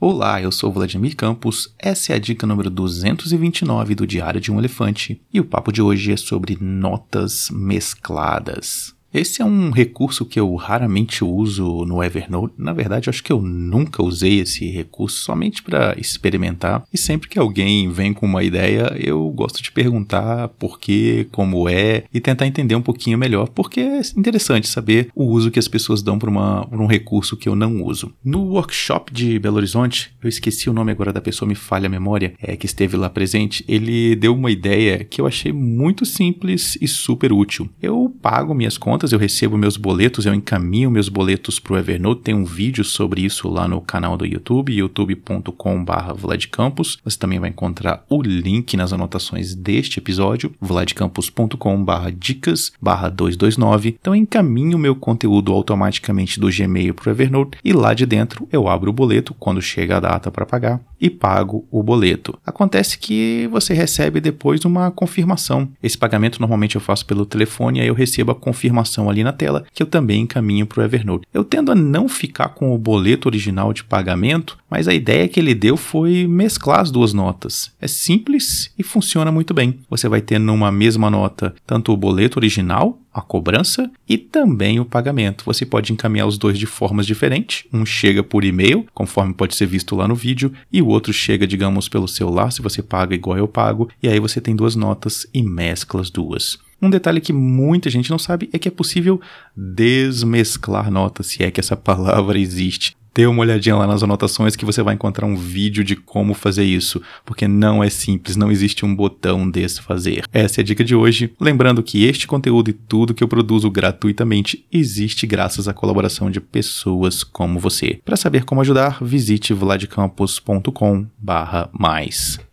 Olá, eu sou Vladimir Campos, essa é a dica número 229 do Diário de um Elefante e o papo de hoje é sobre notas mescladas. Esse é um recurso que eu raramente uso no Evernote. Na verdade, acho que eu nunca usei esse recurso somente para experimentar. E sempre que alguém vem com uma ideia, eu gosto de perguntar por que, como é e tentar entender um pouquinho melhor, porque é interessante saber o uso que as pessoas dão para um recurso que eu não uso. No workshop de Belo Horizonte, eu esqueci o nome agora da pessoa, me falha a memória, é que esteve lá presente. Ele deu uma ideia que eu achei muito simples e super útil. Eu pago minhas contas contas, eu recebo meus boletos, eu encaminho meus boletos para o Evernote. Tem um vídeo sobre isso lá no canal do YouTube, youtube.com.br vladcampus. Você também vai encontrar o link nas anotações deste episódio, vladcampus.com.br dicas 229. Então eu encaminho meu conteúdo automaticamente do Gmail para o Evernote e lá de dentro eu abro o boleto quando chega a data para pagar e pago o boleto. Acontece que você recebe depois uma confirmação. Esse pagamento normalmente eu faço pelo telefone, aí eu recebo a confirmação informação ali na tela que eu também encaminho para o Evernote. Eu tendo a não ficar com o boleto original de pagamento, mas a ideia que ele deu foi mesclar as duas notas. É simples e funciona muito bem. Você vai ter numa mesma nota tanto o boleto original, a cobrança e também o pagamento. Você pode encaminhar os dois de formas diferentes. Um chega por e-mail, conforme pode ser visto lá no vídeo, e o outro chega, digamos, pelo celular, se você paga igual eu pago, e aí você tem duas notas e mescla as duas. Um detalhe que muita gente não sabe é que é possível desmesclar notas, se é que essa palavra existe. Dê uma olhadinha lá nas anotações que você vai encontrar um vídeo de como fazer isso, porque não é simples, não existe um botão desfazer. Essa é a dica de hoje. Lembrando que este conteúdo e tudo que eu produzo gratuitamente existe graças à colaboração de pessoas como você. Para saber como ajudar, visite vladcampus.com/mais.